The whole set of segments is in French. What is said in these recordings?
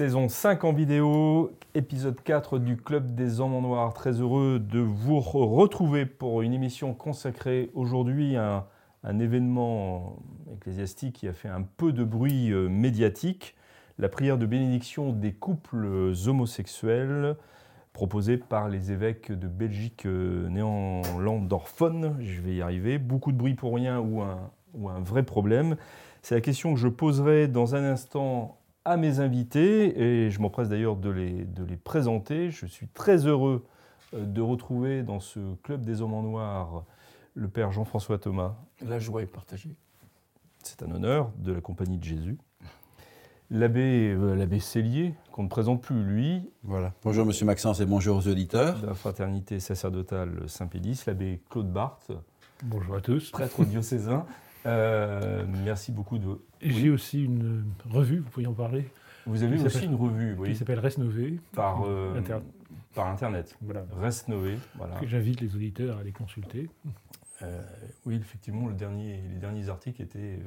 Saison 5 en vidéo, épisode 4 du Club des Hommes en Noir. Très heureux de vous retrouver pour une émission consacrée aujourd'hui à un, événement ecclésiastique qui a fait un peu de bruit euh, médiatique, la prière de bénédiction des couples homosexuels proposée par les évêques de Belgique euh, néerlandophone. Je vais y arriver. Beaucoup de bruit pour rien ou un vrai problème. C'est la question que je poserai dans un instant à mes invités et je m'empresse d'ailleurs de les, de les présenter. Je suis très heureux euh, de retrouver dans ce club des hommes en noir le père Jean-François Thomas. La joie est partagée. C'est un honneur de la Compagnie de Jésus. L'abbé euh, l'abbé Cellier, qu'on ne présente plus, lui. Voilà. Bonjour Monsieur Maxence et bonjour aux auditeurs. De la fraternité sacerdotale Saint-Pédis, l'abbé Claude Barthes. Bonjour à tous. Prêtre diocésain. Euh, merci beaucoup de. J'ai aussi une revue, vous pouvez en parler. Vous avez aussi une revue, oui. Qui s'appelle Resnové. Par, euh, par Internet. Voilà. Resnové, voilà. J'invite les auditeurs à les consulter. oui, effectivement, le dernier, les derniers articles étaient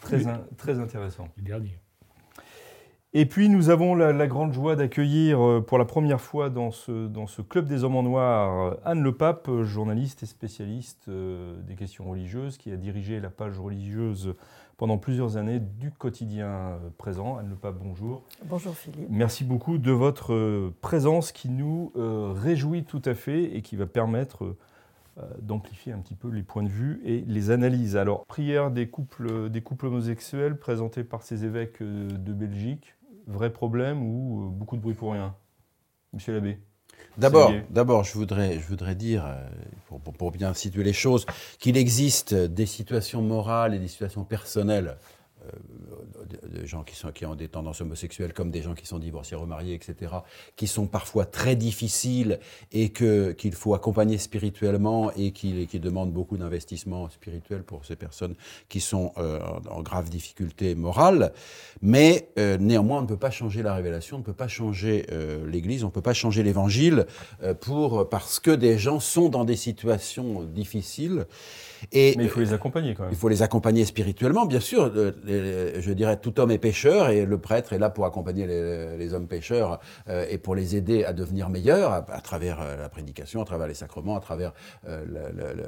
très, très intéressants. Les derniers. Et puis nous avons la, grande joie d'accueillir euh, pour la première fois dans ce, dans ce Club des Hommes en Noir euh, Anne Le Pape, journaliste et spécialiste euh, des questions religieuses, qui a dirigé la page religieuse pendant plusieurs années du quotidien présent. Anne Le Pape, bonjour. Bonjour Philippe. Merci beaucoup de votre présence qui nous réjouit tout à fait et qui va permettre d'amplifier un petit peu les points de vue et les analyses. Alors, prière des couples, des couples homosexuels présentée par ces évêques de Belgique vrai problème ou euh, beaucoup de bruit pour rien? Monsieur l'abbé. D'abord, d'abord, je voudrais, je voudrais dire, euh, pour, bien situer les choses, qu'il existe des situations morales et des situations personnelles de gens qui, sont, qui ont des tendances homosexuelles comme des gens qui sont divorcés, remariés, etc., qui sont parfois très difficiles et que, qu'il faut accompagner spirituellement et qui, qui demandent beaucoup d'investissement spirituel pour ces personnes qui sont euh, en, grave difficulté morale. Mais euh, néanmoins, on ne peut pas changer la révélation, on ne peut pas changer l'Église, on ne peut pas changer l'Évangile pour, parce que des gens sont dans des situations difficiles. Et, Mais il faut les accompagner quand même. Il faut les accompagner spirituellement, bien sûr. Je dirais tout homme est pécheur et le prêtre est là pour accompagner les, hommes pécheurs euh, et pour les aider à devenir meilleurs à, travers euh, la prédication, à travers les sacrements, à travers euh,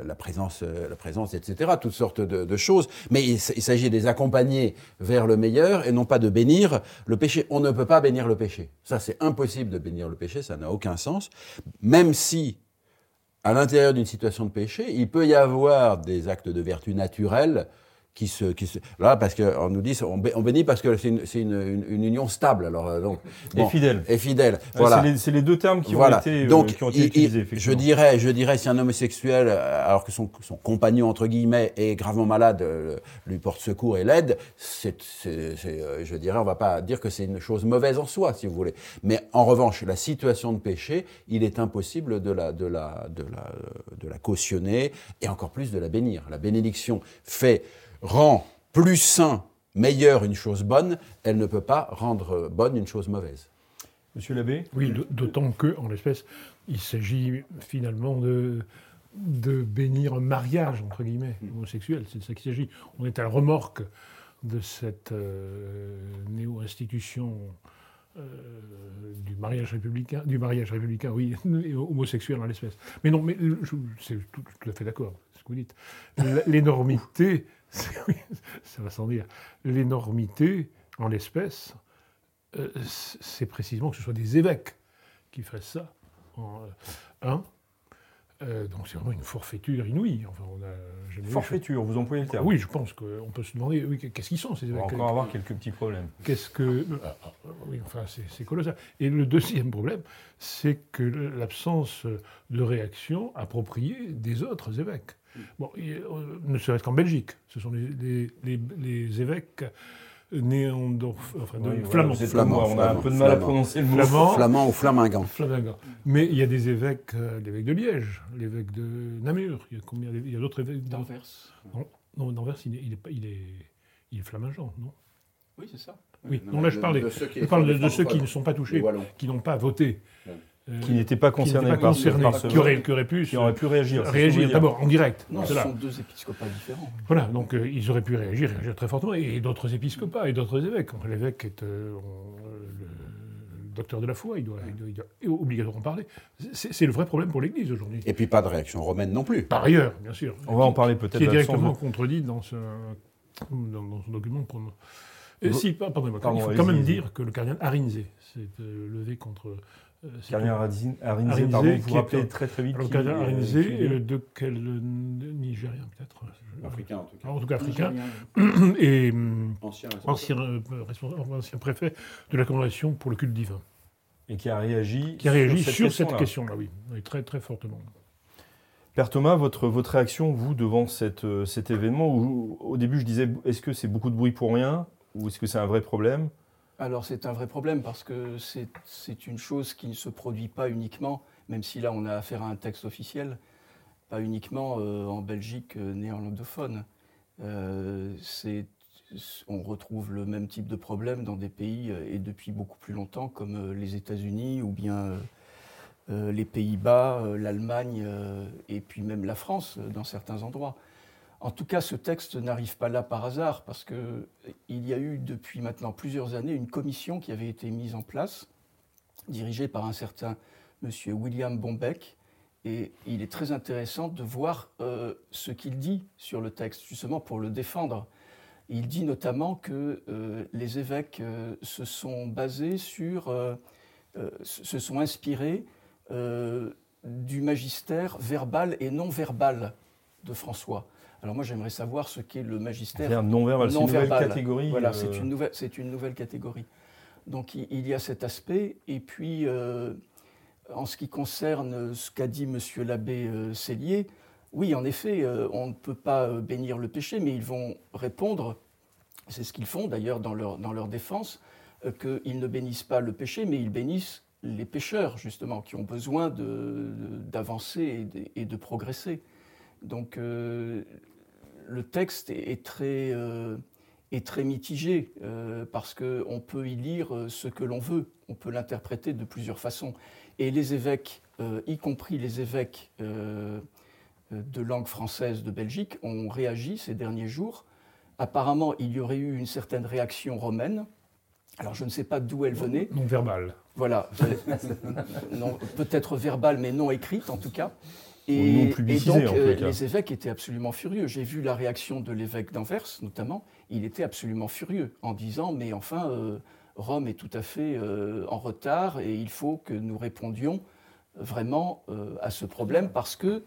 la, présence, la présence, etc. Toutes sortes de, choses. Mais il, il s'agit de les accompagner vers le meilleur et non pas de bénir le péché. On ne peut pas bénir le péché. Ça, c'est impossible de bénir le péché. Ça n'a aucun sens. Même si à l'intérieur d'une situation de péché, il peut y avoir des actes de vertu naturelle qui se, qui se, là parce qu'on nous dit on bénit parce que c'est une, une, une, union stable alors euh, donc et fidèle. Et fidèle voilà. c'est les, deux termes qui ont été euh, donc qui ont été utilisés je dirais je dirais si un homosexuel euh, alors que son, son compagnon entre guillemets est gravement malade lui porte secours et l'aide c'est je dirais on va pas dire que c'est une chose mauvaise en soi si vous voulez. Mais en revanche la situation de péché il est impossible de la de la de la de la cautionner et encore plus de la bénir. La bénédiction fait rend plus sain, meilleur une chose bonne, elle ne peut pas rendre bonne une chose mauvaise. Monsieur l'abbé Oui, d'autant que, en l'espèce, il s'agit finalement de, de bénir un mariage, entre guillemets, homosexuel. C'est de ça qu'il s'agit. On est à la remorque de cette euh, néo-institution euh, du mariage républicain, du mariage républicain, oui, homosexuel en l'espèce. Mais non, mais c'est tout, tout, à fait d'accord, ce que vous dites. L'énormité ça va sans dire, l'énormité, en l'espèce, euh, c'est précisément que ce soit des évêques qui fassent ça. En, euh, un, euh, donc c'est vraiment une forfaiture inouïe. Enfin, on a forfaiture, vous employez le terme Oui, je pense qu'on peut se demander oui, qu'est-ce qu'ils sont ces évêques. On va encore avoir quelques petits problèmes. Qu'est-ce que. Ah, ah, oui, enfin, c'est colossal. Et le deuxième problème, c'est que l'absence de réaction appropriée des autres évêques. Bon, euh, ne serait-ce qu'en Belgique, ce sont les, évêques néandorf, enfin de Oui, flamand. Flamand, on a un peu de mal à prononcer le mot. Flamand. Flamand ou flamingant Flamingant. Mais il y a des évêques, euh, l'évêque de Liège, l'évêque de Namur, il y a combien Il y a d'autres évêques dans- D'Anvers. Non, d'Anvers, il est, il est, il est, il est flamingant, non? Oui, c'est ça. Oui, non, là je parlais. De ceux qui Je parle de, de ceux qui ne sont pas Les touchés, qui n'ont pas voté. Ouais. Euh, Qui n'étaient pas qui concernés pas par ce- concernés, par ce qui auraient pu qui auraient pu réagir. réagir d'abord en direct. Non, ce là. sont deux épiscopats différents. Voilà, donc euh, ils auraient pu réagir, réagir très fortement, et d'autres épiscopats et d'autres évêques. L'évêque est euh, on- le, docteur de la foi, il doit, il doit- il doit obligatoirement parler. C'est le vrai problème pour l'Église aujourd'hui. Et puis pas de réaction romaine non plus. Par ailleurs, bien sûr. On va en parler Qui est peut-être directement contredit dans ce, dans, dans ce document. Vous- si, pa- pardonnez-moi, Pardon, il faut quand même dire que le cardinal Arinze s'est euh, levé contre. Euh, cette- Cardinal Arinze, pardon, vous est rappelez très très vite. Alors, euh, Arinze de quel euh, Nigérien peut-être Africain en tout cas. En tout cas africain. Nigérien. Et hum, Ancien ancien, euh, préfet de la Congrégation pour le culte divin. Et qui a réagi. Qui a réagi sur cette question-là. question-là, oui. Oui, Très, très fortement. Père Thomas, votre, votre réaction, vous, devant cette, euh, cet événement, où, au début je disais, est-ce que c'est beaucoup de bruit pour rien Ou est-ce que c'est un vrai problème? Alors c'est un vrai problème parce que c'est une chose qui ne se produit pas uniquement, même si là on a affaire à un texte officiel, pas uniquement euh, en Belgique euh, néerlandophone. Euh, on retrouve le même type de problème dans des pays et depuis beaucoup plus longtemps comme les États-Unis ou bien les Pays-Bas, l'Allemagne et puis même la France dans certains endroits. En tout cas, ce texte n'arrive pas là par hasard, parce qu'il y a eu depuis maintenant plusieurs années une commission qui avait été mise en place, dirigée par un certain monsieur William Bombeck, et il est très intéressant de voir euh, ce qu'il dit sur le texte, justement pour le défendre. Il dit notamment que euh, les évêques euh, se sont basés sur, euh, euh, se sont inspirés euh, du magistère verbal et non verbal de François. Alors moi j'aimerais savoir ce qu'est le magistère non-verbal, c'est une nouvelle catégorie. Voilà, euh, c'est une, nouvelle, c'est une nouvelle catégorie. Donc il, il y a cet aspect. Et puis, euh, en ce qui concerne ce qu'a dit Monsieur l'abbé euh, Cellier, oui, en effet, euh, on ne peut pas euh, bénir le péché, mais ils vont répondre, c'est ce qu'ils font d'ailleurs dans leur, dans leur défense, euh, qu'ils ne bénissent pas le péché, mais ils bénissent les pécheurs, justement, qui ont besoin d'avancer et de progresser. Donc euh, le texte est, est très, euh, est très mitigé euh, parce qu'on peut y lire euh, ce que l'on veut, on peut l'interpréter de plusieurs façons. Et les évêques, y compris les évêques de langue française de Belgique, ont réagi ces derniers jours. Apparemment, il y aurait eu une certaine réaction romaine. Alors je ne sais pas d'où elle venait. Non verbal. Voilà, peut-être verbale, mais non écrite en tout cas. Et, non et publicisée, donc, en euh, les cas. les évêques étaient absolument furieux. J'ai vu la réaction de l'évêque d'Anvers, notamment. Il était absolument furieux en disant Mais enfin, euh, Rome est tout à fait euh, en retard et il faut que nous répondions vraiment à ce problème parce que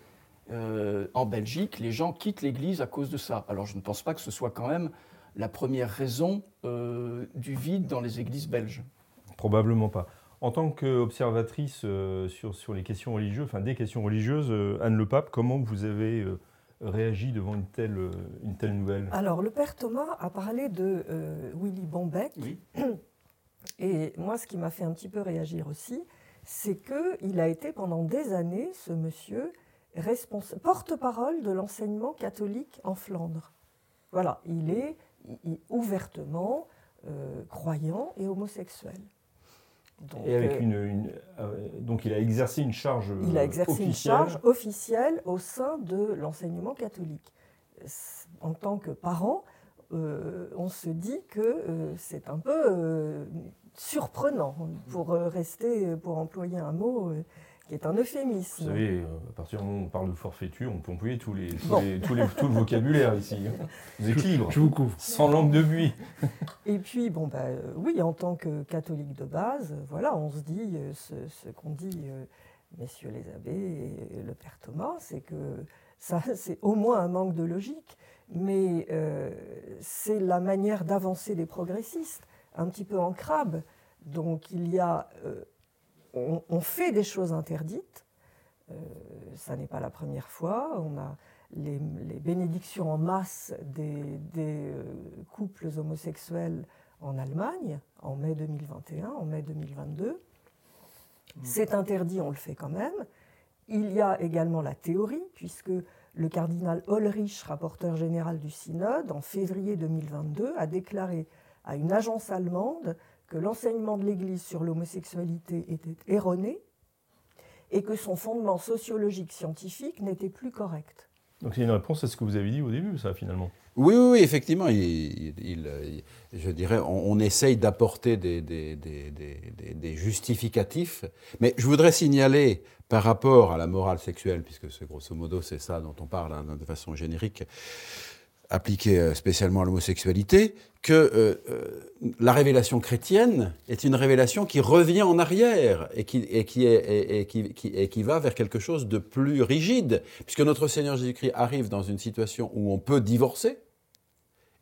en Belgique, les gens quittent l'Église à cause de ça. Alors je ne pense pas que ce soit quand même la première raison du vide dans les églises belges. Probablement pas. En tant qu'observatrice euh, sur, sur les questions religieuses, enfin des questions religieuses, euh, Anne Le Pape, comment vous avez euh, réagi devant une telle, euh, une telle nouvelle? Alors, le père Thomas a parlé de euh, Willy Bombeck. Oui. Et moi, ce qui m'a fait un petit peu réagir aussi, c'est qu'il a été pendant des années, ce monsieur, porte-parole de l'enseignement catholique en Flandre. Voilà, il est il- ouvertement euh, croyant et homosexuel. Donc, Et avec euh, une, une- euh, donc il a exercé une charge il a exercé une officielle. charge officielle au sein de l'enseignement catholique. En tant que parent, euh, on se dit que euh, c'est un peu surprenant, pour rester, pour employer un mot qui est un euphémisme. Vous savez, euh, à partir du moment où on parle de forfaiture, on peut employer tous les, tous Bon. les- tous les- tout le vocabulaire ici. Vous êtes libre, Je vous couvre. sans langue de buis. Et puis, bon, bah, euh, oui, en tant que catholique de base, euh, voilà, on se dit ce, ce qu'ont dit euh, messieurs les abbés et le père Thomas, c'est que ça, c'est au moins un manque de logique, mais euh, c'est la manière d'avancer des progressistes, un petit peu en crabe. Donc, il y a, euh, on, on fait des choses interdites. euh, ça n'est pas la première fois. On a les, les bénédictions en masse des, des, euh, couples homosexuels en Allemagne en mai 2021, en mai 2022. C'est interdit, on le fait quand même. Il y a également la théorie, puisque le cardinal Ulrich, rapporteur général du synode, en février 2022, a déclaré à une agence allemande que l'enseignement de l'Église sur l'homosexualité était erroné et que son fondement sociologique scientifique n'était plus correct. Donc c'est une réponse à ce que vous avez dit au début, ça, finalement. Oui, oui, oui effectivement. Il, il, je dirais, on, on essaye d'apporter des, des, des, des, justificatifs. Mais je voudrais signaler, par rapport à la morale sexuelle, puisque c'est grosso modo c'est ça dont on parle hein, de façon générique, appliqué euh, spécialement à l'homosexualité, que euh, euh, la révélation chrétienne est une révélation qui revient en arrière et qui, et qui, est, et, qui, qui va vers quelque chose de plus rigide, puisque notre Seigneur Jésus-Christ arrive dans une situation où on peut divorcer,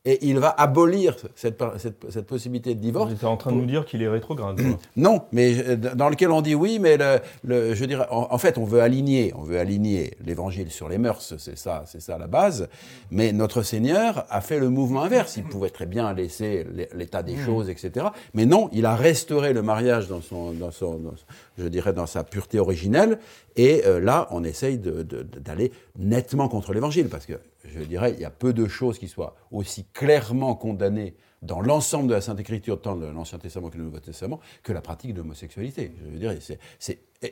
et il va abolir cette, cette, cette, possibilité de divorce. Vous êtes en train de nous dire qu'il est rétrograde. non, mais euh, dans lequel on dit oui, mais le, le, je dirais, en, fait, on veut aligner, on veut aligner l'évangile sur les mœurs, c'est ça, c'est ça la base. Mais notre Seigneur a fait le mouvement inverse. Il pouvait très bien laisser l'état des mmh. choses, etc. Mais non, il a restauré le mariage dans son, dans son, je dirais, dans sa pureté originelle. Et euh, là, on essaye d'aller nettement contre l'évangile, parce que je dirais, il y a peu de choses qui soient aussi clairement condamnées dans l'ensemble de la Sainte Écriture, tant de l'Ancien Testament que le Nouveau Testament, que la pratique de l'homosexualité. Je veux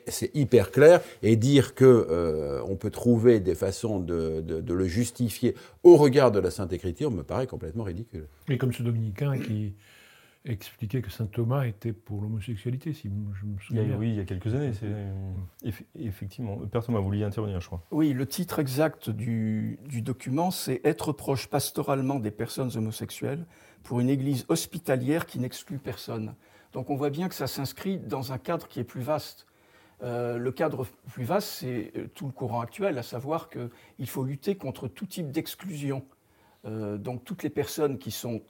c'est hyper clair, et dire qu'on euh, peut trouver des façons de, de, le justifier au regard de la Sainte Écriture me paraît complètement ridicule. Mais comme ce dominicain qui expliquait que saint Thomas était pour l'homosexualité, si je me souviens. oui, il y a quelques années. Effectivement. Père Thomas, vous vouliez intervenir, je crois. Oui, le titre exact du, du document, c'est Être proche pastoralement des personnes homosexuelles pour une église hospitalière qui n'exclut personne. Donc on voit bien que ça s'inscrit dans un cadre qui est plus vaste. Euh, le cadre plus vaste, c'est euh, tout le courant actuel, à savoir qu'il faut lutter contre tout type d'exclusion. Euh, donc toutes les personnes qui sont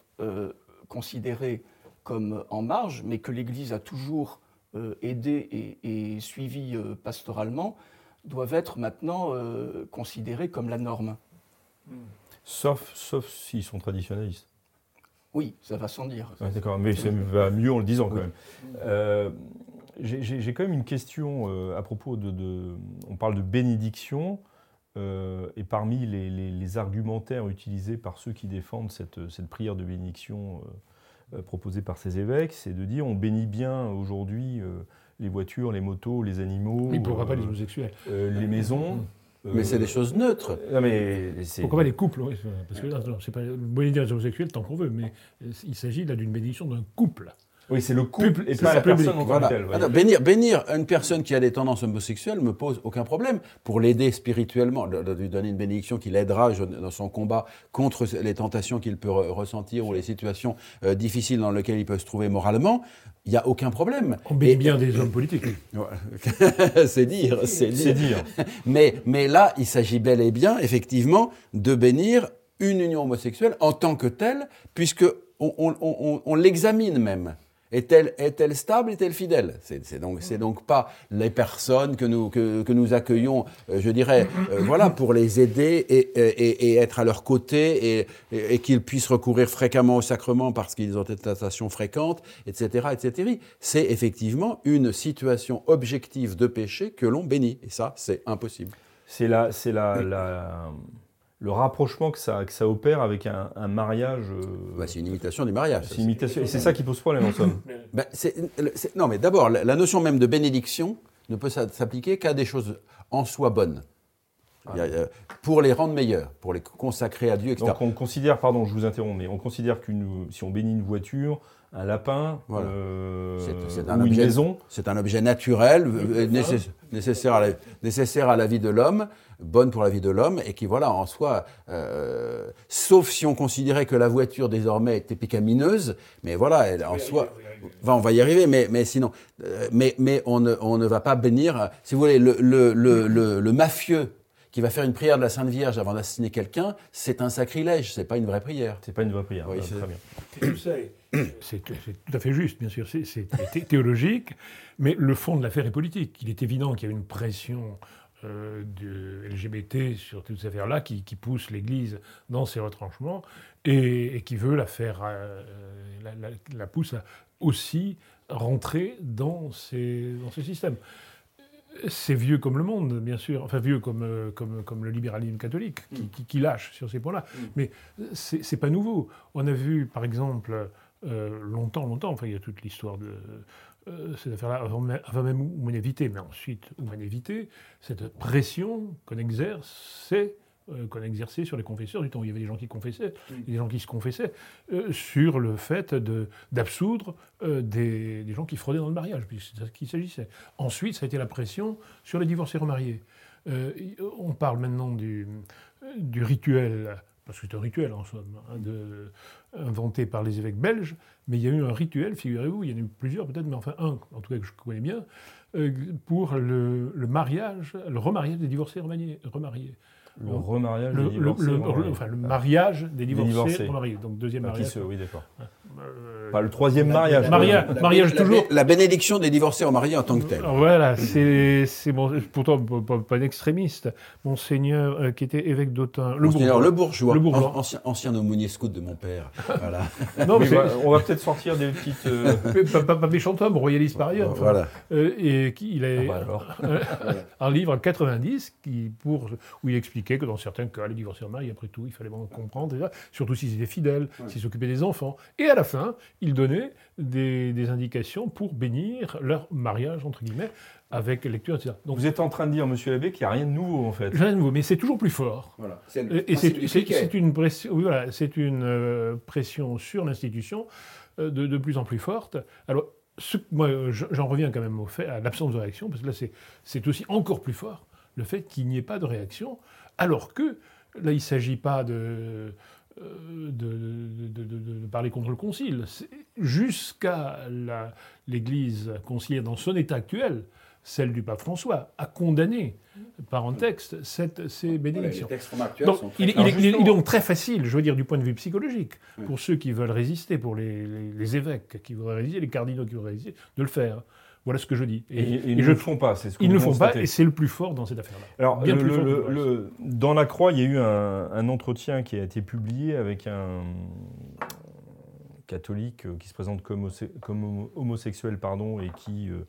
considérées comme en marge, mais que l'Église a toujours euh, aidé et, suivi euh, pastoralement, doivent être maintenant euh, considérés comme la norme. Sauf, sauf s'ils sont traditionnalistes. Oui, ça va sans dire. D'accord, mais ça va mieux en le disant quand même. J'ai quand même une question à propos de, On parle de bénédiction, et parmi les, argumentaires utilisés par ceux qui défendent cette, cette prière de bénédiction euh, proposé par ces évêques, c'est de dire on bénit bien aujourd'hui euh, les voitures, les motos, les animaux. Oui, pourquoi pas les euh, homosexuels Les maisons. Mais c'est des choses neutres. Non, mais pourquoi pas les couples Parce que là, c'est pas bénir les homosexuels tant qu'on veut, mais il s'agit là d'une bénédiction d'un couple. Oui, c'est le couple et pas la personne en voilà. bénir, bénir, une personne qui a des tendances homosexuelles me pose aucun problème. Pour l'aider spirituellement, de, lui donner une bénédiction qui l'aidera dans son combat contre les tentations qu'il peut ressentir ou les situations euh, difficiles dans lesquelles il peut se trouver moralement, il n'y a aucun problème. On bénit bien des hommes politiques. c'est dire, c'est dire. dire. mais, mais là, il s'agit bel et bien, effectivement, de bénir une union homosexuelle en tant que telle, puisque on, on l'examine même. Est-elle est stable, est-elle fidèle C'est donc c'est donc pas les personnes que nous que, que nous accueillons, euh, je dirais, euh, voilà, pour les aider et, et, et être à leur côté et, et qu'ils puissent recourir fréquemment au sacrement parce qu'ils ont des tentations fréquentes, etc., etc. C'est effectivement une situation objective de péché que l'on bénit et ça c'est impossible. C'est la c'est la, la le rapprochement que ça, que ça opère avec un, mariage. Euh, bah, c'est une imitation du mariage. C'est imitation, et c'est ça qui pose problème en somme. Bah, non, mais d'abord, la, notion même de bénédiction ne peut s'appliquer qu'à des choses en soi bonnes. Ah. pour les rendre meilleurs, pour les consacrer à Dieu, etc. Donc on considère, pardon, je vous interromps, mais on considère qu'une, si on bénit une voiture, un lapin, euh, c'est, un objet, une maison. C'est un objet naturel, euh, nécessaire, à la, nécessaire à la vie de l'homme, bonne pour la vie de l'homme, et qui, voilà, en soi, euh, sauf si on considérait que la voiture désormais était pécamineuse, mais voilà, elle, en soi, on va y arriver, mais, mais sinon, mais, mais on, ne, on ne va pas bénir, si vous voulez, le, le, le, le mafieux qui va faire une prière de la Sainte Vierge avant d'assassiner quelqu'un, c'est un sacrilège, c'est pas une vraie prière. C'est pas une vraie prière. Oui, c'est très bien. C'est tout à fait juste, bien sûr, c'est théologique, mais le fond de l'affaire est politique. Il est évident qu'il y a une pression euh, de LGBT sur toutes ces affaires-là qui, pousse l'Église dans ses retranchements et, qui veut la faire, euh, la, pousse à aussi rentrer dans ces, dans ces systèmes. C'est vieux comme le monde, bien sûr, enfin vieux comme, euh, comme, comme le libéralisme catholique, qui, qui- qui lâche sur ces points-là. Mais c'est c'est pas nouveau. On a vu, par exemple, euh, longtemps, longtemps, enfin il y a toute l'histoire de euh, cette affaire-là, avant, même- avant même Oumanévité, mais ensuite Oumanévité, cette pression qu'on exerçait, euh, qu'on exerçait sur les confesseurs du temps où il y avait des gens qui confessaient, des gens qui se confessaient, euh, sur le fait de- d'absoudre euh, des, des gens qui fraudaient dans le mariage, puisque c'est de ça qu'il s'agissait. Ensuite, ça a été la pression sur les divorcés remariés. Euh, on parle maintenant du, du rituel, parce que c'est un rituel en somme, hein, de- inventé par les évêques belges, mais il y a eu un rituel, figurez-vous, il y en a eu plusieurs peut-être, mais enfin un, en tout cas que je connais bien, pour le, le mariage, le remariage des divorcés remariés. remariés. Le remariage Le, des le- divorcés. le- remariés. enfin, le mariage des divorcés, divorcés. remariés. Donc deuxième Ah, qui mariage. se- oui, d'accord. Euh, Pas le troisième mariage. Maria- La- mariage la- toujours. La bénédiction des divorcés en mariés en tant que tel. Voilà, c'est c'est bon, pourtant pas, pas- pas un extrémiste. Monseigneur euh, qui était évêque d'Autun, le Monseigneur. Le Bourgeois, Le Bourgeois. an- ancien, ancien aumônier scout de mon père. Voilà. Non, mais bah, on va peut-être sortir des petites. euh, pas, pas- pas méchant homme, royaliste par ailleurs. enfin. voilà. Euh, et qui, il a ah bah alors. un livre en 90 qui, pour, où il expliquait que dans certains cas, les divorcés en mariés, après tout, il fallait comprendre, déjà, surtout s'ils étaient fidèles, s'ils s'occupaient des enfants. Et à la fin, il donnait des, des indications pour bénir leur mariage, entre guillemets, avec lecture, etc. Donc, Vous êtes en train de dire, monsieur l'abbé, qu'il n'y a rien de nouveau en fait. rien de nouveau, mais c'est toujours plus fort. Voilà. C'est Et une pression, oui, voilà, c'est une euh, pression sur l'institution euh, de, de plus en plus forte. Alors, ce- moi, je- j'en reviens quand même au fait, à l'absence de réaction, parce que là, c'est- c'est aussi encore plus fort le fait qu'il n'y ait pas de réaction, alors que là, il ne s'agit pas de, euh, de, de- parler contre le concile. Jusqu'à l'Église conciliaire dans son état actuel, celle du pape François, a condamné par un texte cette, ces les bénédictions. textes Donc, sont très il, il est- il est- justement- il est donc très facile, je veux dire, du point de vue psychologique, Oui. pour ceux qui veulent résister, pour les, les- les évêques qui voudraient résister, les cardinaux qui voudraient résister, de le faire. Voilà ce que je dis. Et, et ils ne je- le font pas, c'est ce que ils ne le font pas, et c'est le plus fort dans cette affaire-là. Alors, le- le- le- dans la Croix, il y a eu un, un entretien qui a été publié avec un catholique euh, qui se présente comme, homose- comme homo- homosexuel pardon, et qui, euh,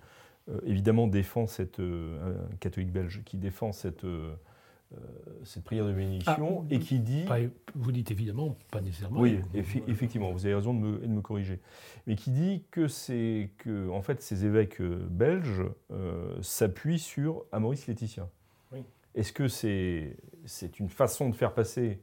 euh, évidemment, défend cette. euh, un catholique belge qui défend cette, euh, cette prière de bénédiction Ah, et qui dit. Pas- vous dites évidemment, pas nécessairement. Oui, effi- effectivement, vous avez raison de me, de me corriger. Mais qui dit que, c'est, que en fait, ces évêques euh, belges euh, s'appuient sur Amoris Laetitia. Oui. Est-ce que c'est, c'est une façon de faire passer,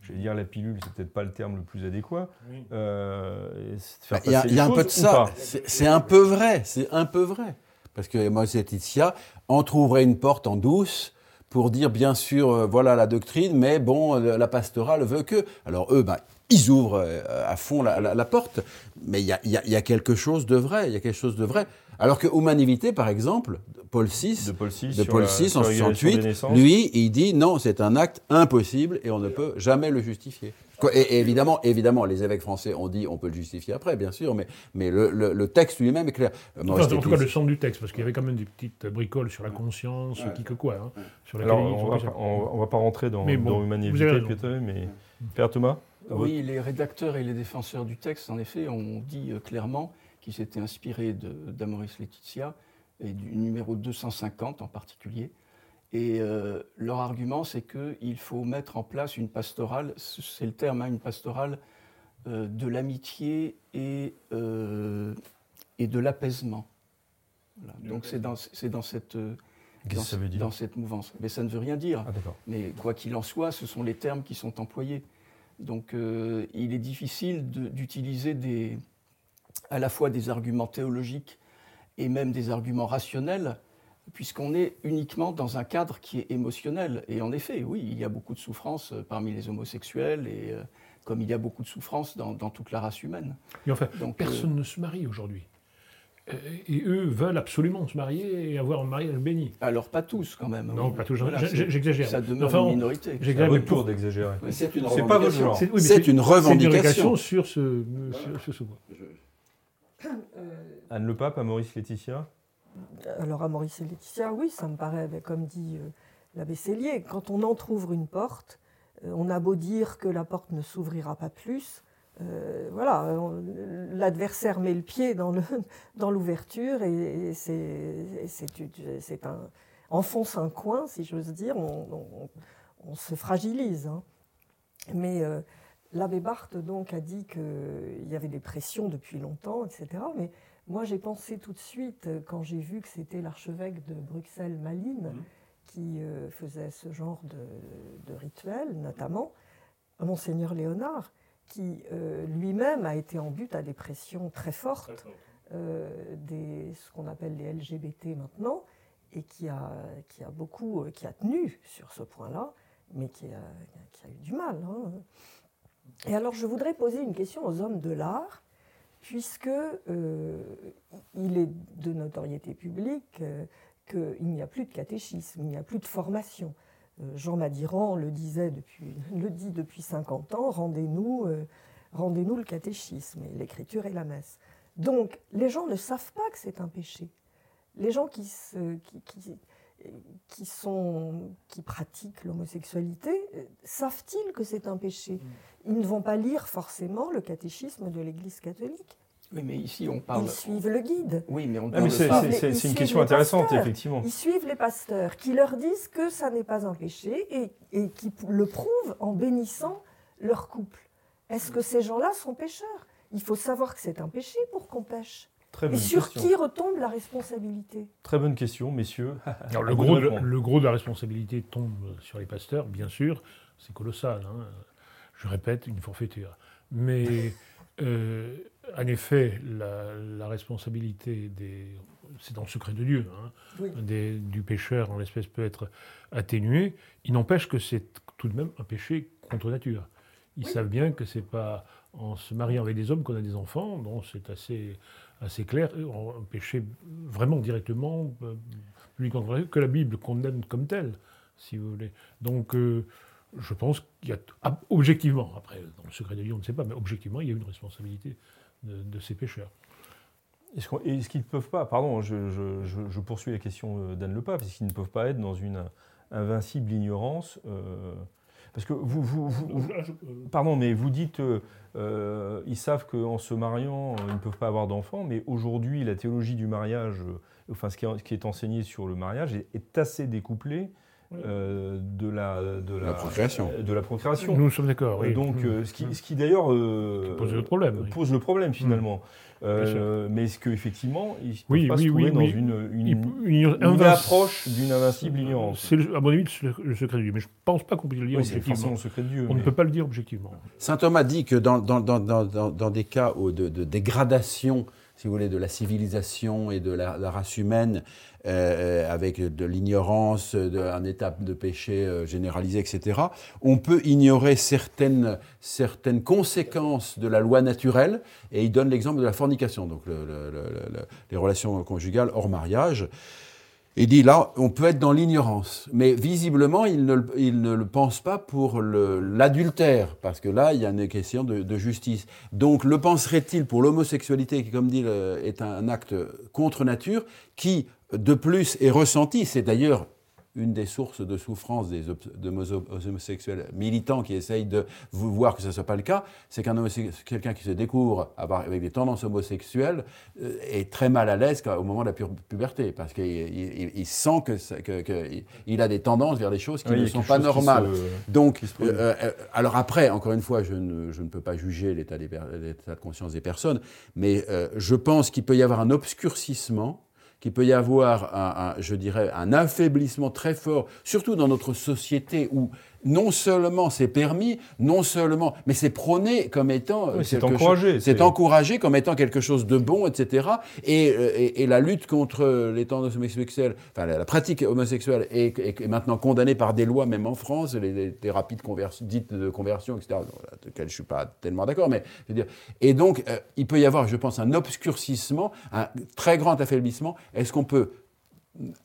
je vais dire la pilule, c'est peut-être pas le terme le plus adéquat, Oui. euh, Bah, Il y a, y a un peu de ça. C'est un peu vrai. C'est un peu vrai. Parce que moi, Laetitia entrouvrait une porte en douce pour dire, bien sûr, euh, voilà la doctrine, mais bon, euh, la pastorale veut que. Alors eux, ben, ils ouvrent euh, à fond la, la- la porte, mais il y a, il y a- il y a quelque chose de vrai. Il y a quelque chose de vrai. Alors que Humanité, par exemple, Paul VI, de Paul VI, de la- VI en l'égalisation des 68, naissances lui, il dit non, c'est un acte impossible et on ne peut jamais le justifier. Quoi, Et, et évidemment, évidemment, les évêques français ont dit on peut le justifier après, bien sûr, mais, mais le, le- le texte lui-même est clair. Euh, Enfin, en tout cas, le centre du texte, parce qu'il y avait quand même des petites bricoles sur la conscience, qui que quoi, hein, sur la Alors, on on va pas rentrer dans, Mais bon, dans vous Humanité, mais Père Thomas Oui, les rédacteurs et les défenseurs du texte, en effet, ont dit euh, clairement qu'ils s'étaient inspirés d'Amoris Laetitia et du numéro 250 en particulier. Et euh, leur argument, c'est qu'il faut mettre en place une pastorale, c'est le terme, hein, une pastorale euh, de l'amitié et, euh, et de l'apaisement. Voilà. Donc c'est dans, c'est dans cette, Qu'est-ce dans, que ça veut dire? dans cette mouvance. Mais ça ne veut rien dire. Ah. Mais quoi qu'il en soit, ce sont les termes qui sont employés. Donc euh, il est difficile d'utiliser des, à la fois des arguments théologiques et même des arguments rationnels, puisqu'on est uniquement dans un cadre qui est émotionnel. Et en effet, oui, il y a beaucoup de souffrance euh, parmi les homosexuels, et euh, comme il y a beaucoup de souffrance dans, dans toute la race humaine. Enfin, Donc, personne ne se marie aujourd'hui. Euh, Et eux veulent absolument se marier et avoir un mariage béni. Alors pas tous quand même. Non, Oui. pas tous. Voilà, c'est- J'exagère. Ça demeure Enfin, une on- minorité. C'est à J'exagère, tour pour- d'exagérer. C'est une C'est pas votre genre. c'est- oui, C'est une C'est revendication. sur ce, sur, sur ce point. Anne Le Pape, Amoris Laetitia Alors à Maurice et Laetitia, oui, ça me paraît, ben, comme dit euh, l'abbé Cellier. Quand on entr'ouvre une porte, euh, on a beau dire que la porte ne s'ouvrira pas plus, euh, voilà, l'adversaire met le pied dans l'ouverture et, c'est un enfonce un coin, si j'ose dire, on, se fragilise. hein. Mais l'abbé Barthes donc a dit qu'il y avait des pressions depuis longtemps, etc. Mais moi j'ai pensé tout de suite, euh, quand j'ai vu que c'était l'archevêque de Bruxelles, Malines, qui euh, faisait ce genre de, de rituel, notamment, à Monseigneur Léonard, qui euh, lui-même a été en but à des pressions très fortes, euh, des, ce qu'on appelle les LGBT maintenant, et qui a, qui a beaucoup, qui a tenu sur ce point-là, mais qui a, qui a eu du mal. hein. Et alors je voudrais poser une question aux hommes de l'art, puisque euh, il est de notoriété publique euh, qu'il n'y a plus de catéchisme, il n'y a plus de formation. Euh, Jean Madiran le disait depuis, le dit depuis 50 ans, rendez-nous rendez-nous le catéchisme, et l'écriture et la messe. Donc les gens ne savent pas que c'est un péché. Les gens qui, qui- qui sont, qui pratiquent l'homosexualité, savent-ils que c'est un péché? Ils ne vont pas lire forcément le catéchisme de l'Église catholique. Oui, mais ici, on parle. Ils suivent le guide. Oui, mais on Ah, parle mais c'est pas. c'est- c'est- Ils c'est une suivent question les intéressante, pasteurs. effectivement. Ils suivent les pasteurs qui leur disent que ça n'est pas un péché et, et qui le prouvent en bénissant leur couple. Est-ce que ces gens-là sont pécheurs? Il faut savoir que c'est un péché pour qu'on pêche. Très Et sur question. qui retombe la responsabilité? Très bonne question, messieurs. Alors, le, gros de, le gros de la responsabilité tombe sur les pasteurs, bien sûr, c'est colossal. hein. Je répète, une forfaiture. Mais euh, en effet, la, la responsabilité des. C'est dans le secret de Dieu, hein, Oui. des- du pécheur en l'espèce peut être atténuée. Il n'empêche que c'est tout de même un péché contre nature. Ils savent bien que c'est pas en se mariant avec des hommes qu'on a des enfants, donc c'est assez, assez clair, un péché vraiment directement euh, nature, que la Bible condamne comme tel, si vous voulez. Donc euh, je pense qu'il y a, ah, objectivement, après dans le secret de Dieu on ne sait pas, mais objectivement il y a une responsabilité de, ces pécheurs. Est-ce qu'ils ne peuvent pas, pardon, je, je- je- poursuis la question euh, d'Anne Le Pape, est-ce qu'ils ne peuvent pas être dans une invincible ignorance Parce que vous, vous- vous- vous- pardon, mais vous dites, euh, euh, ils savent qu'en se mariant, euh, ils ne peuvent pas avoir d'enfants, mais aujourd'hui, la théologie du mariage, euh, enfin ce qui est, ce qui est enseigné sur le mariage, est, est assez découplé euh, de la, de La procréation. De la procréation. Nous sommes d'accord, oui. Donc, Mmh. euh, ce qui, ce qui d'ailleurs euh, Pose le problème, oui. pose le problème finalement. Euh, sûr. mais est-ce qu'effectivement, ils ne Oui, peuvent pas oui, se trouver oui, dans oui. une, une, une approche d'une invincible ignorance C'est, le- à mon avis, le le secret de Dieu. Mais je ne pense pas qu'on puisse le dire Oui, c'est objectivement. forcément le secret de Dieu. On ne peut pas le dire objectivement. Saint Thomas dit que dans, dans- dans- dans- dans- dans des cas où de, de dégradation, si vous voulez, de la civilisation et de la, race humaine, euh, avec de l'ignorance, un état de péché euh, généralisé, etc., on peut ignorer certaines, certaines conséquences de la loi naturelle, et il donne l'exemple de la fornication, donc le- le- le- le- les relations conjugales hors mariage. Il dit là, on peut être dans l'ignorance, mais visiblement, il ne, le- pense pas pour l'adultère, parce que là, il y a une question de, justice. Donc, le penserait-il pour l'homosexualité, qui, comme dit, est un acte contre nature, qui, de plus, est ressenti, c'est d'ailleurs une des sources de souffrance des de homosexuels militants qui essayent de voir que ce ne soit pas le cas, c'est qu'un quelqu'un qui se découvre avoir, avec des tendances homosexuelles euh, est très mal à l'aise au moment de la pu- puberté, parce qu'il il- il- il sent ça- que- que il- il a des tendances vers des choses qui Oui, ne sont pas normales. se- Donc, euh, euh, alors après, encore une fois, je ne, je ne peux pas juger l'état de conscience des personnes, mais euh, je pense qu'il peut y avoir un obscurcissement, qu'il peut y avoir, un, je dirais, un affaiblissement très fort, surtout dans notre société où non seulement c'est permis, non seulement, mais c'est prôné comme étant euh, Oui, c'est encouragé, c'est- encouragé comme étant quelque chose de bon, etc. Et, euh, et- et la lutte contre les tendances homosexuelles, enfin la, la pratique homosexuelle est, est- est maintenant condamnée par des lois, même en France, les, les thérapies de conversion, dites de conversion, etc., voilà, desquelles je suis pas tellement d'accord, mais je veux dire. Et donc, euh, il peut y avoir, je pense, un obscurcissement, un très grand affaiblissement. Est-ce qu'on peut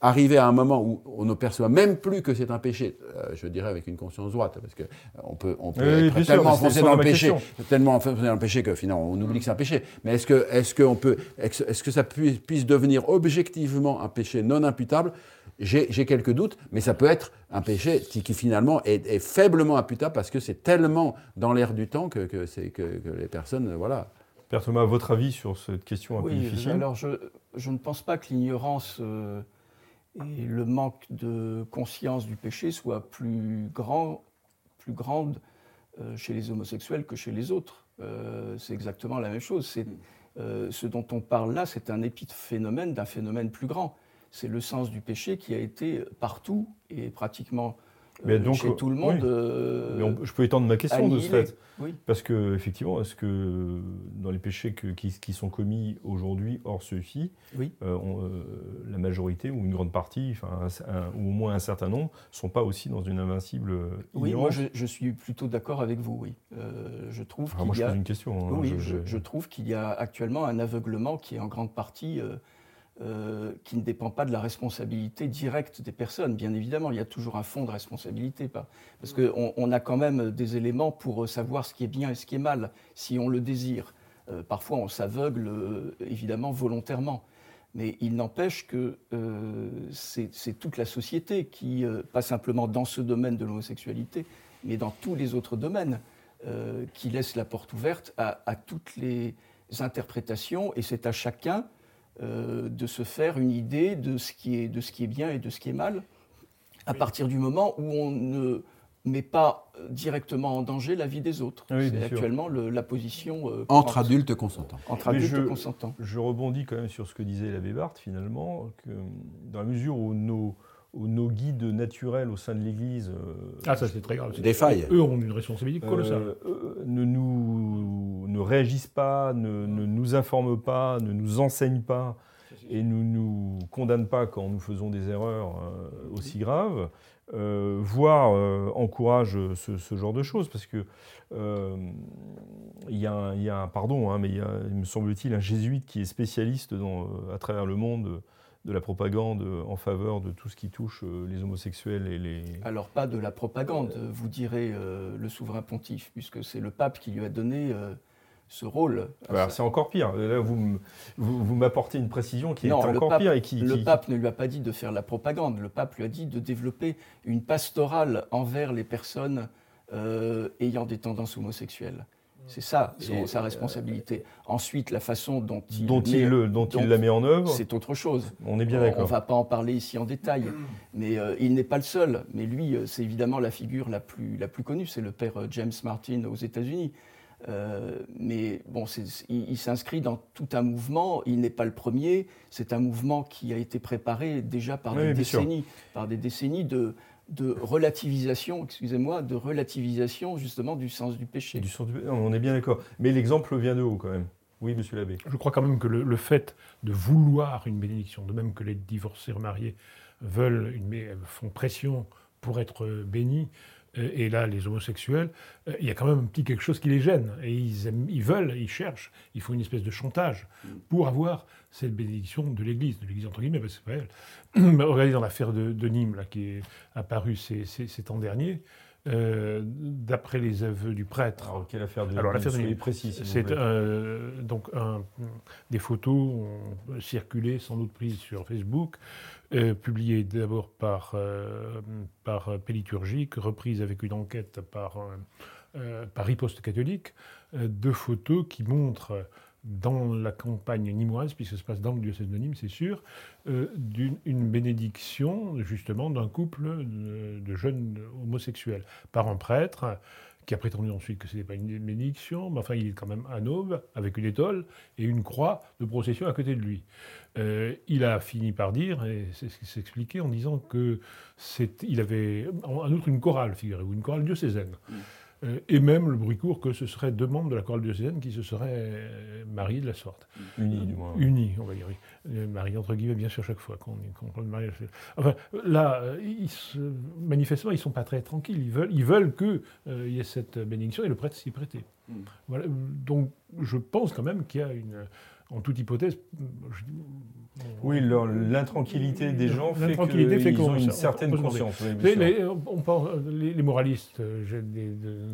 arriver à un moment où on ne perçoit même plus que c'est un péché, euh, je dirais avec une conscience droite, parce que euh, on peut, on peut Oui, oui, être sûr, tellement enfoncé dans le péché, question. tellement enfoncé dans le péché que finalement on oublie que c'est un péché. Mais est-ce que, est-ce qu'on peut, est-ce que ça puisse, puisse devenir objectivement un péché non imputable? J'ai quelques doutes, mais ça peut être un péché qui, qui finalement est, est faiblement imputable parce que c'est tellement dans l'air du temps que, que, que- que les personnes, voilà. Père Thomas, votre avis sur cette question un peu Oui, difficile? alors je, je ne pense pas que l'ignorance euh, et le manque de conscience du péché soient plus grands, plus grandes euh, chez les homosexuels que chez les autres. Euh, c'est exactement la même chose. C'est, euh, ce dont on parle là, c'est un épiphénomène d'un phénomène plus grand. C'est le sens du péché qui a été partout et pratiquement Mais donc, chez tout le monde. oui. euh, Mais on- je peux étendre ma question de ce fait. Oui. Parce que, effectivement, est-ce que dans les péchés que- qui, qui sont commis aujourd'hui, hors ceux-ci, Oui. euh, euh, la majorité ou une grande partie, enfin, un- un- ou au moins un certain nombre, ne sont pas aussi dans une invincible euh, Oui, moi je, je suis plutôt d'accord avec vous, oui. Euh, je trouve Enfin, qu'il je y a... pose une question. hein, Oui, je- je, je- je trouve qu'il y a actuellement un aveuglement qui est en grande partie euh, euh, qui ne dépend pas de la responsabilité directe des personnes. Bien évidemment, il y a toujours un fond de responsabilité, pas- parce qu'on on a quand même des éléments pour savoir ce qui est bien et ce qui est mal, si on le désire. Euh, parfois, on s'aveugle euh, évidemment volontairement. Mais il n'empêche que euh, c'est toute la société qui, euh, pas simplement dans ce domaine de l'homosexualité, mais dans tous les autres domaines, euh, qui laisse la porte ouverte à, à toutes les interprétations, et c'est à chacun euh, de se faire une idée de ce, qui est, de ce qui est bien et de ce qui est mal, à partir du moment où on ne met pas directement en danger la vie des autres. Oui, c'est actuellement le- la position euh, Entre adultes consentants. Entre Mais adultes je- consentants. Je rebondis quand même sur ce que disait l'abbé Barthes, finalement, que dans la mesure où nos, nos guides naturels au sein de l'Église euh, Ah, ça c'est très grave. Des failles. Eux ont une responsabilité colossale. euh, euh, ne nous ne réagissent pas, ne, ne nous informent pas, ne nous enseignent pas et ne nous condamnent pas quand nous faisons des erreurs euh, aussi graves, euh, voire euh, encouragent ce, ce genre de choses, parce que euh, il y, a un- il y a un pardon, hein, mais il, y a, il me semble-t-il un jésuite qui est spécialiste dans, euh, à travers le monde de la propagande en faveur de tout ce qui touche euh, les homosexuels et les, Alors pas de la propagande, vous direz euh, le souverain pontife, puisque c'est le pape qui lui a donné euh, ce rôle. Voilà, c'est encore pire. Là, vous, m- vous, vous m'apportez une précision qui Non, est encore pape- pire et qui. Le qui- pape ne lui a pas dit de faire la propagande, le pape lui a dit de développer une pastorale envers les personnes euh, ayant des tendances homosexuelles. C'est ça, son- sa responsabilité. Ensuite, la façon dont il, dont il, met- le- dont il dont- la met en œuvre, c'est autre chose. on est bien On ne d'accord. va pas en parler ici en détail, mais euh, il n'est pas le seul. Mais lui, euh, c'est évidemment la figure la plus, la plus connue, c'est le père euh, James Martin aux États-Unis. Euh, mais bon, il, il s'inscrit dans tout un mouvement. Il n'est pas le premier. C'est un mouvement qui a été préparé déjà par Oui, des sûr. décennies, par des décennies de, de relativisation, excusez-moi, de relativisation justement du sens du péché. Du sens du- non, on est bien d'accord. Mais l'exemple vient de haut quand même. Oui, monsieur l'abbé. Je crois quand même que le, le fait de vouloir une bénédiction, de même que les divorcés remariés veulent une, font pression pour être bénis, euh, et là les homosexuels, euh, il y a quand même un petit quelque chose qui les gêne. Et ils, aiment- ils veulent, ils cherchent, il faut une espèce de chantage pour avoir cette bénédiction de l'Église, de l'Église entre guillemets, parce que c'est pas elle. Regardez dans l'affaire de, de Nîmes, là, qui est apparue ces, ces, ces temps derniers, euh, d'après les aveux du prêtre, Alors, quelle affaire de. Alors, l'affaire de Nîmes, précis, c'est euh, donc un- des photos ont circulé, sans doute prises sur Facebook, euh, publiées d'abord par, euh, par Péliturgique, reprises avec une enquête par, euh, euh, Riposte catholique, euh, deux photos qui montrent dans la campagne nimoise, puisque ça se passe dans le diocèse de Nîmes, c'est sûr, euh, d'une- une bénédiction justement d'un couple de, de jeunes homosexuels. Par un prêtre qui a prétendu ensuite que ce n'était pas une bénédiction, mais enfin il est quand même un aube avec une étole et une croix de procession à côté de lui. Euh, il a fini par dire, et c'est ce qui s'expliquait en disant que c'est, il avait en outre une chorale, figurez-vous, une chorale diocésaine. Euh, et même le bruit court que ce seraient deux membres de la chorale diocésaine qui se seraient euh, mariés de la sorte. Unis, du moins. Unis, on va dire, oui. Euh, mariés entre guillemets, bien sûr, chaque fois qu'on parle de mariage. Enfin, là, euh, ils se- manifestement, ils ne sont pas très tranquilles. Ils veulent, ils veulent qu'il y ait cette bénédiction et le prêtre s'y prêter. Mm. Voilà. Donc, je pense quand même qu'il y a une, en toute hypothèse, je- Oui, l'intranquillité des gens fait qu'ils ont une certaine on conscience. oui, bien Les, les- on pense- les- les moralistes, euh, j'ai des,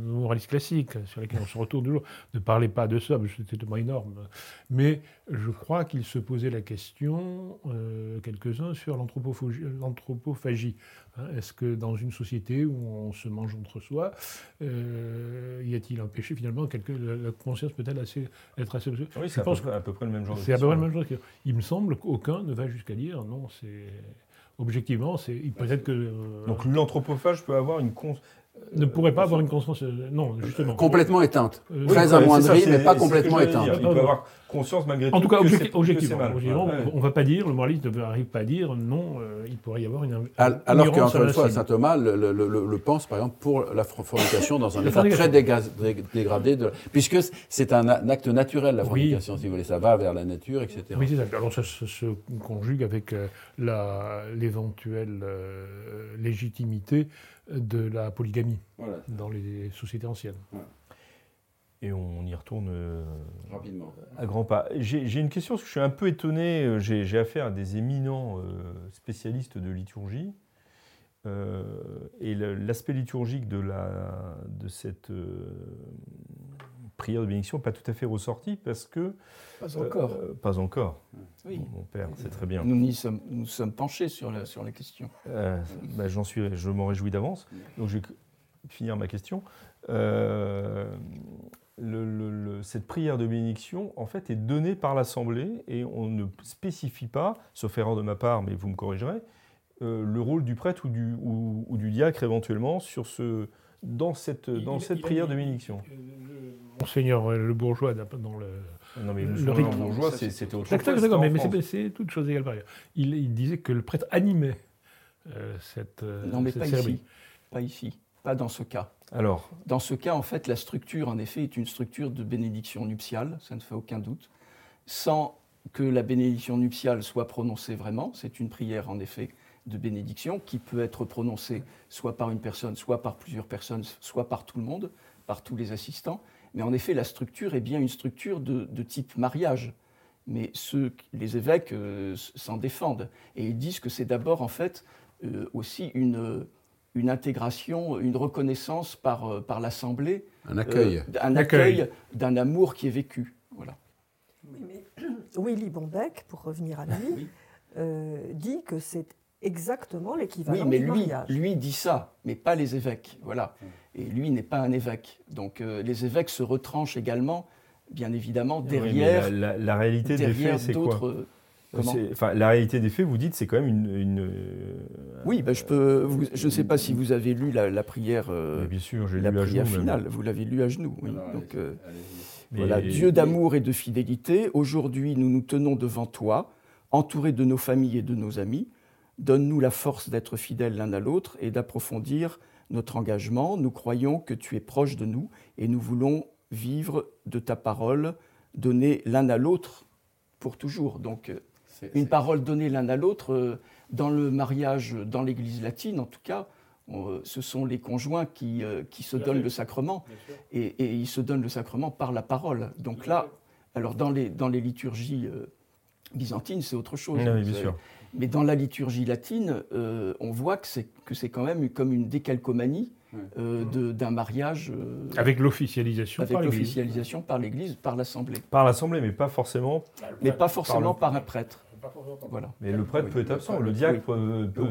moralistes classiques, sur lesquels on se retourne toujours, ne parlaient pas de ça, c'était tellement énorme. Mais je crois qu'ils se posaient la question, euh, quelques-uns, sur l'anthropophagie. Hein, Est-ce que dans une société où on se mange entre soi, euh, y a-t-il un péché finalement quelque, la, la conscience peut-elle assez, être assez... Oui, c'est à, peu pense près- à peu près le même genre de c'est à peu près la même que- Il me semble qu'aucun ne va jusqu'à dire non, c'est. Objectivement, c'est peut-être que. euh, Donc l'anthropophage peut avoir une cons... ne pourrait pas avoir une conscience. euh, non, justement. Complètement éteinte. Euh, Très amoindrie, mais pas complètement éteinte. Il peut avoir conscience malgré tout. En tout cas, objecti- objectivement, mal. objectivement, Ouais, ouais. on ne va pas dire, le moraliste n'arrive pas à dire non, euh, il pourrait y avoir une. Al- Alors qu'encore une fois, saint Thomas le, le- le- le pense, par exemple, pour la fornication dans un état très dégradé, de, puisque c'est un, acte naturel, la Oui. fornication, si vous voulez. Ça va vers la nature, etc. Oui, c'est ça. Alors ça, se- conjugue avec euh, la- l'éventuelle euh, légitimité de la polygamie Voilà, dans les sociétés anciennes. Et on y retourne euh, rapidement. à grands pas. J'ai une question, parce que je suis un peu étonné. euh, J'ai affaire à des éminents euh, spécialistes de liturgie. euh, et l'aspect liturgique de, la, de cette euh, prière de bénédiction pas tout à fait ressorti parce que. Pas encore. euh, pas encore. Oui. Mon- Mon père, c'est très bien. Nous nous sommes, nous sommes penchés sur la, sur la question. Euh, bah, J'en suis, je m'en réjouis d'avance. Donc je vais finir ma question. Euh, le- le- le- cette prière de bénédiction, en fait, est donnée par l'Assemblée et on ne spécifie pas, sauf erreur de ma part, mais vous me corrigerez, euh, le rôle du prêtre ou du, ou, ou du diacre éventuellement sur ce, dans cette, dans Il- cette il prière de bénédiction. Monseigneur euh, le bourgeois, dans le, Non, mais Le le, rite- bourgeois, c'était autre chose. d'accord, mais, mais c'est- toute chose égale par ailleurs. Il, il disait que le prêtre animait euh, cette, euh, non, mais cette pas cérémonie. ici. Pas ici. Pas dans ce cas. Alors, Dans ce cas, en fait, la structure, en effet, est une structure de bénédiction nuptiale, ça ne fait aucun doute, sans que la bénédiction nuptiale soit prononcée vraiment. C'est une prière, en effet, de bénédiction qui peut être prononcée soit par une personne, soit par plusieurs personnes, soit par tout le monde, par tous les assistants. Mais en effet, la structure est bien une structure de, de type mariage. Mais ceux, les évêques euh, s'en défendent. Et ils disent que c'est d'abord, en fait, euh, aussi une, une intégration, une reconnaissance par, euh, par l'Assemblée, Un accueil. euh, un Accueil. accueil d'un amour qui est vécu. Voilà. Oui, mais Willy Bombeck, pour revenir à lui, Oui. euh, dit que c'est exactement l'équivalent Oui, mais du lui, mariage. lui dit ça, mais pas les évêques. Voilà. Et lui n'est pas un évêque. Donc euh, les évêques se retranchent également, bien évidemment, oui, derrière, la, la- la réalité des faits, c'est quoi euh, Enfin, la réalité des faits, vous dites, c'est quand même une. une, euh, Oui, ben, je peux. vous- je ne sais pas si vous avez lu la, la prière, euh, bien sûr, j'ai la lu à prière même. finale. Vous l'avez lu à genoux. Oui. Donc, euh, Voilà, Dieu d'amour et de fidélité, aujourd'hui nous nous tenons devant toi, entourés de nos familles et de nos amis. Donne-nous la force d'être fidèles l'un à l'autre et d'approfondir notre engagement. Nous croyons que tu es proche de nous et nous voulons vivre de ta parole, donnée l'un à l'autre pour toujours. Donc euh, une parole donnée l'un à l'autre, euh, dans le mariage, dans l'Église latine en tout cas, on, euh, ce sont les conjoints qui, qui se donnent le sacrement et, et ils se donnent le sacrement par la parole. Donc là, alors dans les, dans les liturgies byzantines, c'est autre chose. Oui, bien sûr. Mais dans la liturgie latine, euh, on voit que c'est, que c'est quand même comme une décalcomanie euh, d'un mariage euh, Avec l'officialisation avec par l'Église. l'officialisation par l'Église, par l'Assemblée. Par l'Assemblée, mais pas forcément. Mais pas forcément le- par un prêtre. Voilà. Mais le prêtre Oui. peut être absent, le diacre peut. peut-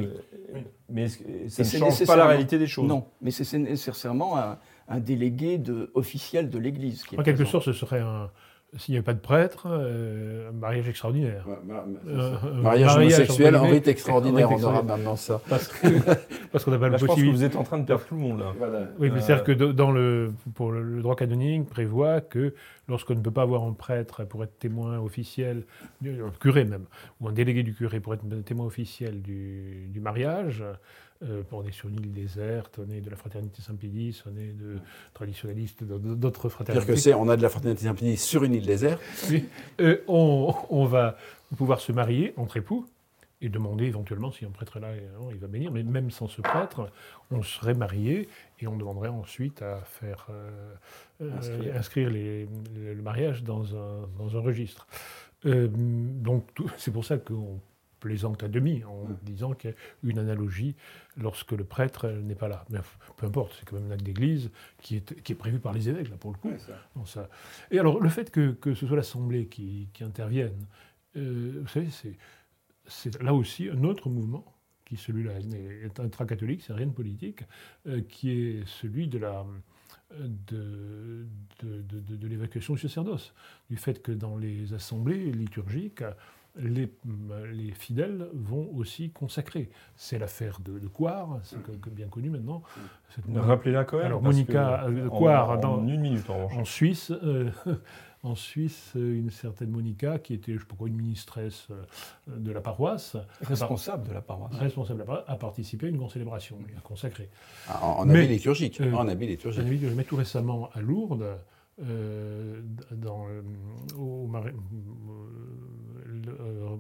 Oui. Mais ça ne c'est change pas la réalité des choses. Non, mais c'est, nécessairement un, un délégué de, officiel de l'Église. En quelque présent. sorte, ce serait un. S'il n'y avait pas de prêtre, euh, un mariage extraordinaire. Ouais, ma- ma- c'est Euh, euh, mariage homosexuel, entre en rite extraordinaire, on aura maintenant ça. Parce que- parce qu'on n'a pas Là, la je pense que vous êtes en train de perdre tout le monde là. Oui, mais Euh, c'est-à-dire que dans le, pour le, le droit canonique prévoit que lorsqu'on ne peut pas avoir un prêtre pour être témoin officiel, du- un curé même, ou un délégué du curé pour être témoin officiel du, du mariage, euh, on est sur une île déserte, on est de la fraternité Saint-Pédis, on est de traditionnalistes d'autres fraternités. que c'est, on a de la fraternité Saint-Denis sur une île déserte. Oui. Euh, on, on va pouvoir se marier entre époux et demander éventuellement si un prêtre est là, et, il va bénir. Mais même sans ce prêtre, on serait marié et on demanderait ensuite à faire euh, euh, Inscrire. inscrire les- le, le mariage dans un, dans un registre. Euh, donc c'est pour ça qu'on plaisante à demi en disant qu'il y a une analogie lorsque le prêtre n'est pas là. Mais peu importe, c'est quand même un acte d'église qui est, qui est prévu par les évêques, là, pour le coup. ça. Et alors, le fait que, que ce soit l'Assemblée qui, qui, intervienne, euh, vous savez, c'est là aussi un autre mouvement qui, celui-là, est intra-catholique, c'est rien de politique, euh, qui est celui de la de, de, de, de l'évacuation du sacerdoce, du fait que dans les assemblées liturgiques, les, les, fidèles vont aussi consacrer. C'est l'affaire de, de c'est bien connu maintenant. Rappelez-la quand même. Alors Monica de Coire, en, dans, une minute en, Suisse, euh, en Suisse, une certaine Monica, qui était, je ne sais pas quoi, une ministresse euh, de la paroisse. Responsable de la paroisse. Responsable de la paroisse, a participé à une grande célébration, et a consacré. Ah, en, habit liturgique. Euh, en habit liturgique. Mais tout récemment, à Lourdes, euh, dans, au, euh,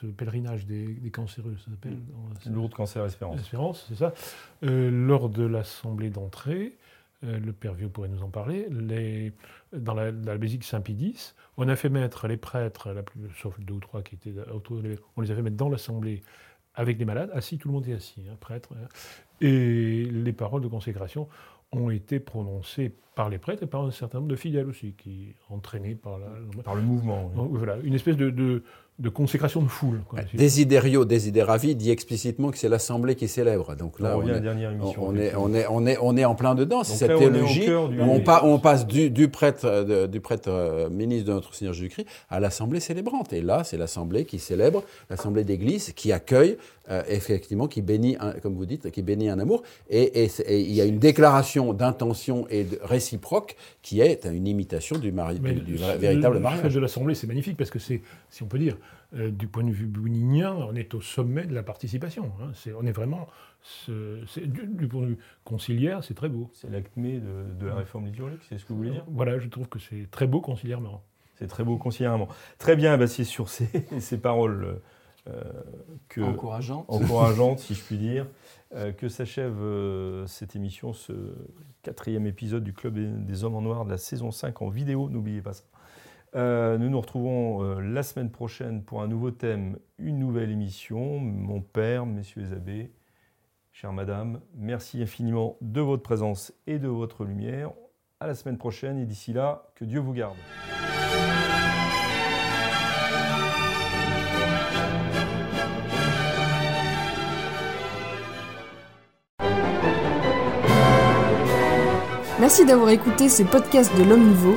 ce pèlerinage des, des cancéreux, ça s'appelle mmh. Lourdes Cancer Espérance. Espérance, c'est ça. Euh, lors de l'assemblée d'entrée, euh, le père Vieux pourrait nous en parler, les, dans la, la basilique Saint-Pie on a fait mettre les prêtres, la plus, sauf deux ou trois qui étaient autour de on les a fait mettre dans l'assemblée avec les malades, assis, tout le monde est assis, hein, prêtre, hein. et les paroles de consécration ont été prononcées par les prêtres et par un certain nombre de fidèles aussi, qui entraînés par, la, par le mouvement. voilà, une espèce de, de, de consécration de foule. Quoi. Desiderio Desideravi dit explicitement que c'est l'assemblée qui célèbre. Donc là, on, on, est, dernière émission, on, est, on, est, on, est, on est en plein dedans. C'est cette théologie où on, on, passe du, du prêtre, de, du prêtre euh, ministre de notre Seigneur Jésus-Christ à l'assemblée célébrante. Et là, c'est l'assemblée qui célèbre, l'assemblée d'église qui accueille, euh, effectivement, qui bénit, un, comme vous dites, qui bénit un amour. Et, et, et il y a une déclaration d'intention et de réciproque qui est une imitation du, mari, du, du véritable le, mariage. Le de l'assemblée, c'est magnifique parce que c'est, si on peut dire, euh, du point de vue bouninien, on est au sommet de la participation. Hein. C'est, on est vraiment. C'est, du, du, point de vue conciliaire, c'est très beau. C'est l'acmé de, de, la réforme liturgique, c'est ce que vous voulez dire? Voilà, je trouve que c'est très beau concilièrement. C'est très beau concilièrement. Très bien, bah c'est sur ces, ces paroles euh, que, encourageantes. encourageantes, si je puis dire, euh, que s'achève euh, cette émission, ce quatrième épisode du Club des Hommes en Noir de la saison 5 en vidéo, n'oubliez pas ça. Euh, nous nous retrouvons euh, la semaine prochaine pour un nouveau thème, une nouvelle émission. Mon père, messieurs les abbés, chère madame, merci infiniment de votre présence et de votre lumière. À la semaine prochaine et d'ici là, que Dieu vous garde. Merci d'avoir écouté ce podcast de l'Homme Nouveau.